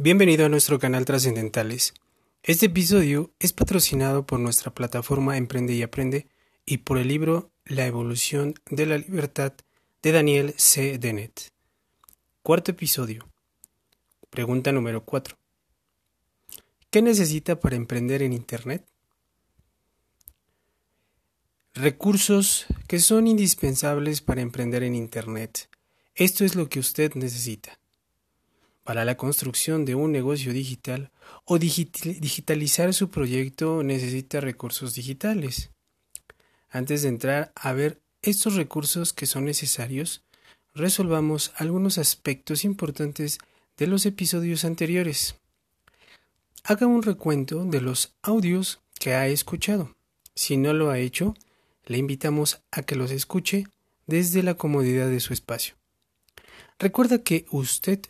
Bienvenido a nuestro canal Trascendentales. Este episodio es patrocinado por nuestra plataforma Emprende y Aprende y por el libro La evolución de la libertad de Daniel C. Dennett. Cuarto episodio. Pregunta número 4. ¿Qué necesita para emprender en Internet? Recursos que son indispensables para emprender en Internet. Esto es lo que usted necesita para la construcción de un negocio digital o digitalizar su proyecto necesita recursos digitales. Antes de entrar a ver estos recursos que son necesarios, resolvamos algunos aspectos importantes de los episodios anteriores. Haga un recuento de los audios que ha escuchado. Si no lo ha hecho, le invitamos a que los escuche desde la comodidad de su espacio. Recuerda que usted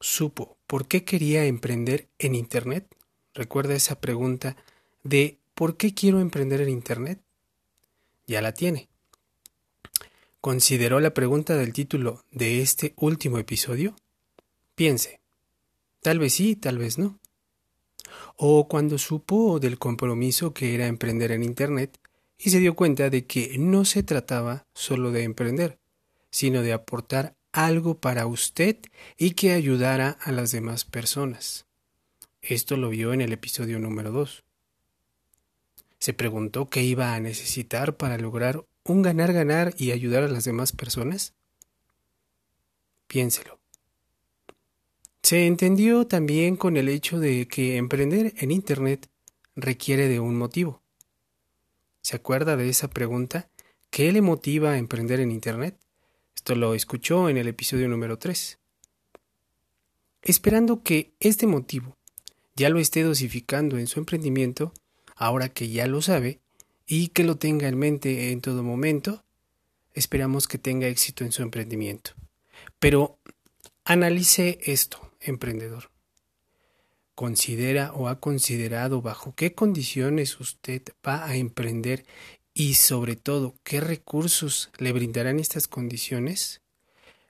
supo por qué quería emprender en Internet? ¿Recuerda esa pregunta de ¿por qué quiero emprender en Internet? Ya la tiene. ¿Consideró la pregunta del título de este último episodio? Piense. Tal vez sí, tal vez no. O cuando supo del compromiso que era emprender en Internet y se dio cuenta de que no se trataba solo de emprender, sino de aportar algo para usted y que ayudara a las demás personas. Esto lo vio en el episodio número 2. Se preguntó qué iba a necesitar para lograr un ganar-ganar y ayudar a las demás personas. Piénselo. Se entendió también con el hecho de que emprender en Internet requiere de un motivo. ¿Se acuerda de esa pregunta? ¿Qué le motiva a emprender en Internet? Esto lo escuchó en el episodio número 3. Esperando que este motivo ya lo esté dosificando en su emprendimiento, ahora que ya lo sabe y que lo tenga en mente en todo momento, esperamos que tenga éxito en su emprendimiento. Pero analice esto, emprendedor. Considera o ha considerado bajo qué condiciones usted va a emprender y sobre todo qué recursos le brindarán estas condiciones,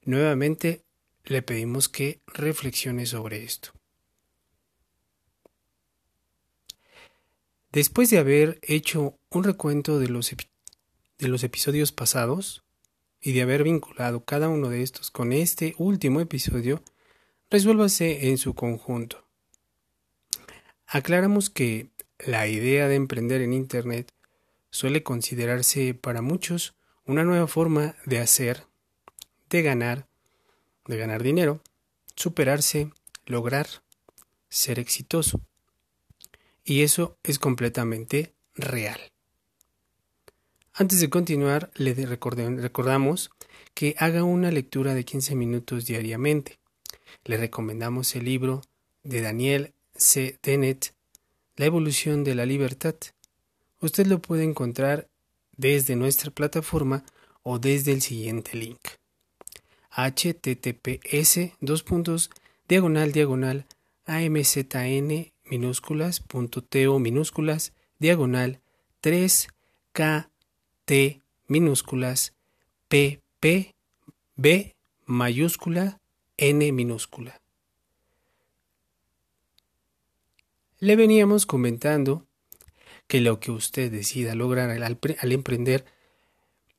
nuevamente le pedimos que reflexione sobre esto. Después de haber hecho un recuento de los, de los episodios pasados y de haber vinculado cada uno de estos con este último episodio, resuélvase en su conjunto. Aclaramos que la idea de emprender en Internet suele considerarse para muchos una nueva forma de hacer, de ganar, de ganar dinero, superarse, lograr, ser exitoso. Y eso es completamente real. Antes de continuar, le recordamos que haga una lectura de 15 minutos diariamente. Le recomendamos el libro de Daniel C. Dennett, La evolución de la libertad, Usted lo puede encontrar desde nuestra plataforma o desde el siguiente link https dos puntos diagonal diagonal amzn minúsculas punto to minúsculas diagonal 3 kt minúsculas pp b mayúscula n minúscula. Le veníamos comentando que lo que usted decida lograr al, emprender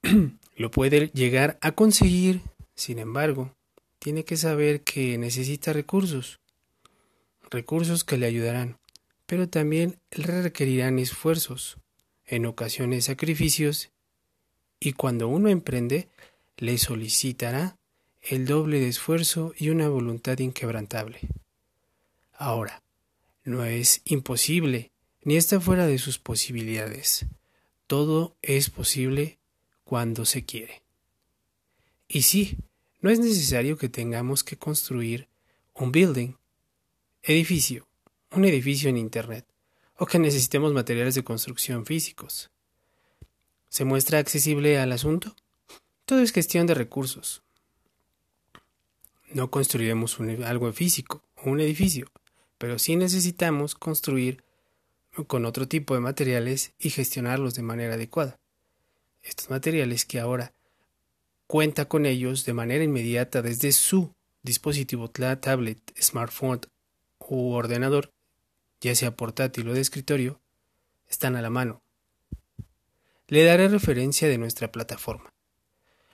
lo puede llegar a conseguir. Sin embargo, tiene que saber que necesita recursos, recursos que le ayudarán, pero también le requerirán esfuerzos, en ocasiones sacrificios, y cuando uno emprende, le solicitará el doble de esfuerzo y una voluntad inquebrantable. Ahora, no es imposible ni está fuera de sus posibilidades. Todo es posible cuando se quiere. Y sí, no es necesario que tengamos que construir un building, edificio, un edificio en Internet, o que necesitemos materiales de construcción físicos. ¿Se muestra accesible al asunto? Todo es cuestión de recursos. No construiremos algo físico un edificio, pero sí necesitamos construir con otro tipo de materiales y gestionarlos de manera adecuada. Estos materiales que ahora cuenta con ellos de manera inmediata desde su dispositivo tablet, smartphone u ordenador, ya sea portátil o de escritorio, están a la mano. Le daré referencia de nuestra plataforma.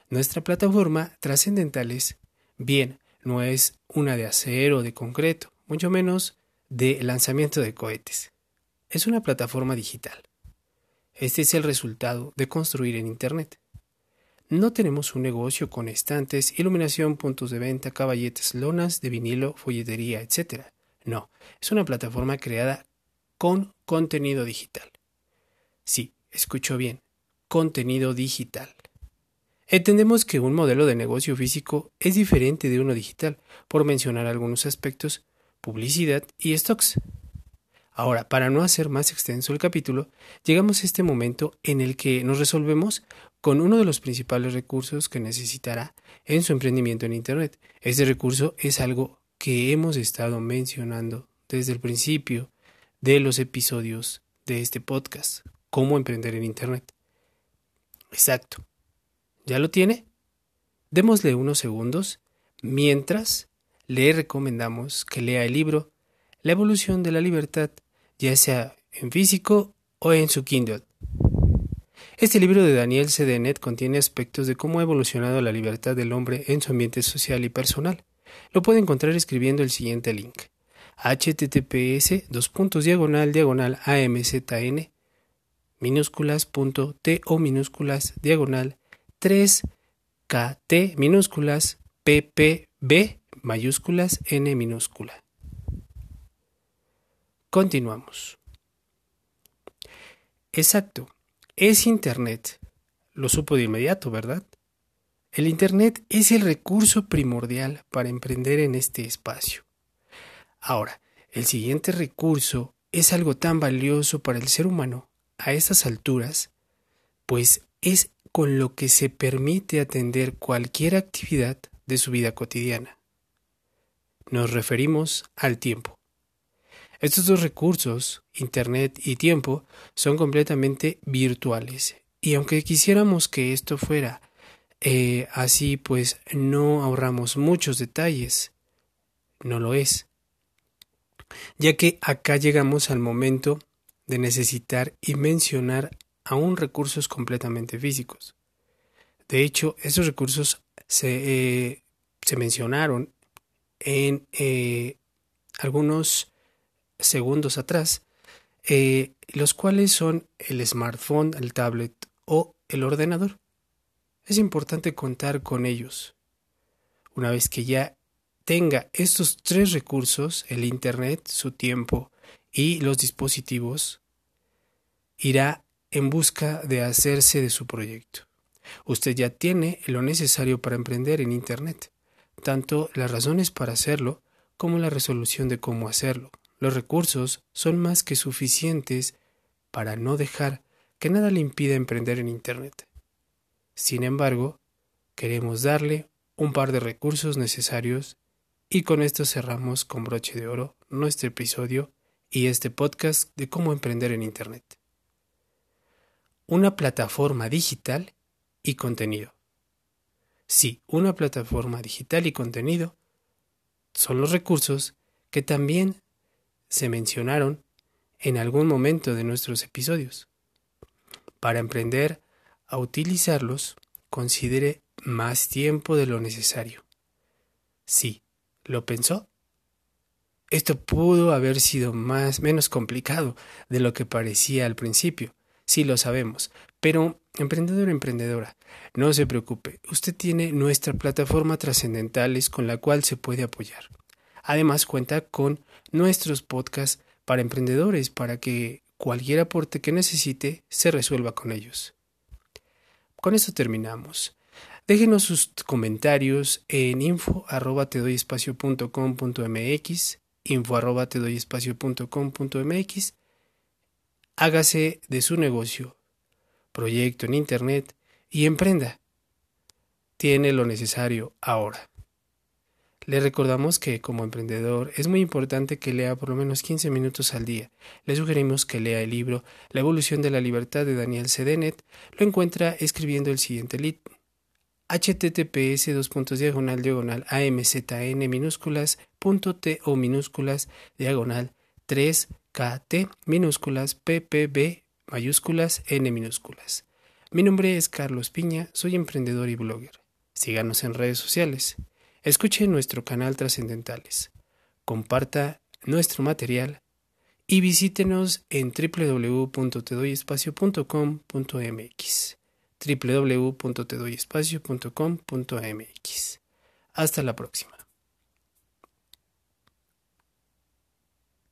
Nuestra plataforma Trascendentales, bien, no es una de acero o de concreto, mucho menos de lanzamiento de cohetes. Es una plataforma digital. Este es el resultado de construir en Internet. No tenemos un negocio con estantes, iluminación, puntos de venta, caballetes, lonas de vinilo, folletería, etc. No, es una plataforma creada con contenido digital. Sí, escucho bien, contenido digital. Entendemos que un modelo de negocio físico es diferente de uno digital, por mencionar algunos aspectos, publicidad y stocks. Ahora, para no hacer más extenso el capítulo, llegamos a este momento en el que nos resolvemos con uno de los principales recursos que necesitará en su emprendimiento en Internet. Este recurso es algo que hemos estado mencionando desde el principio de los episodios de este podcast, cómo emprender en Internet. Exacto. ¿Ya lo tiene? Démosle unos segundos mientras le recomendamos que lea el libro La evolución de la libertad, ya sea en físico o en su Kindle. Este libro de Daniel C. Dennett contiene aspectos de cómo ha evolucionado la libertad del hombre en su ambiente social y personal. Lo puede encontrar escribiendo el siguiente link https dos puntos diagonal diagonal amzn minúsculas punto t o minúsculas diagonal 3 kt minúsculas ppb mayúsculas. Continuamos. Exacto. Es Internet. Lo supo de inmediato, ¿verdad? El Internet es el recurso primordial para emprender en este espacio. Ahora, el siguiente recurso es algo tan valioso para el ser humano a estas alturas, pues es con lo que se permite atender cualquier actividad de su vida cotidiana. Nos referimos al tiempo. Estos dos recursos, Internet y tiempo, son completamente virtuales. Y aunque quisiéramos que esto fuera eh, así, pues no ahorramos muchos detalles. No lo es. Ya que acá llegamos al momento de necesitar y mencionar aún recursos completamente físicos. De hecho, esos recursos se, eh, se mencionaron en eh, algunos segundos atrás, eh, los cuales son el smartphone, el tablet o el ordenador. Es importante contar con ellos. Una vez que ya tenga estos tres recursos, el Internet, su tiempo y los dispositivos, irá en busca de hacerse de su proyecto. Usted ya tiene lo necesario para emprender en Internet, tanto las razones para hacerlo como la resolución de cómo hacerlo. Los recursos son más que suficientes para no dejar que nada le impida emprender en Internet. Sin embargo, queremos darle un par de recursos necesarios y con esto cerramos con broche de oro nuestro episodio y este podcast de cómo emprender en Internet. Una plataforma digital y contenido. Sí, una plataforma digital y contenido son los recursos que también se mencionaron en algún momento de nuestros episodios. Para emprender a utilizarlos, considere más tiempo de lo necesario. Sí, ¿lo pensó? Esto pudo haber sido más menos complicado de lo que parecía al principio, sí lo sabemos, pero emprendedor emprendedora, no se preocupe, usted tiene nuestra plataforma trascendentales con la cual se puede apoyar. Además cuenta con nuestros podcasts para emprendedores para que cualquier aporte que necesite se resuelva con ellos. Con esto terminamos. Déjenos sus comentarios en info arroba te info te. Hágase de su negocio, proyecto en Internet y emprenda. Tiene lo necesario ahora. Le recordamos que como emprendedor es muy importante que lea por lo menos 15 minutos al día. Le sugerimos que lea el libro La evolución de la libertad de Daniel Sedenet. Lo encuentra escribiendo el siguiente link https dos puntos diagonal diagonal amzn minúsculas o minúsculas diagonal 3KT minúsculas PPB mayúsculas N minúsculas. Mi nombre es Carlos Piña, soy emprendedor y blogger. Síganos en redes sociales. Escuche nuestro canal Trascendentales. Comparta nuestro material y visítenos en www.tedoyespacio.com.mx www.tedoyespacio.com.mx Hasta la próxima.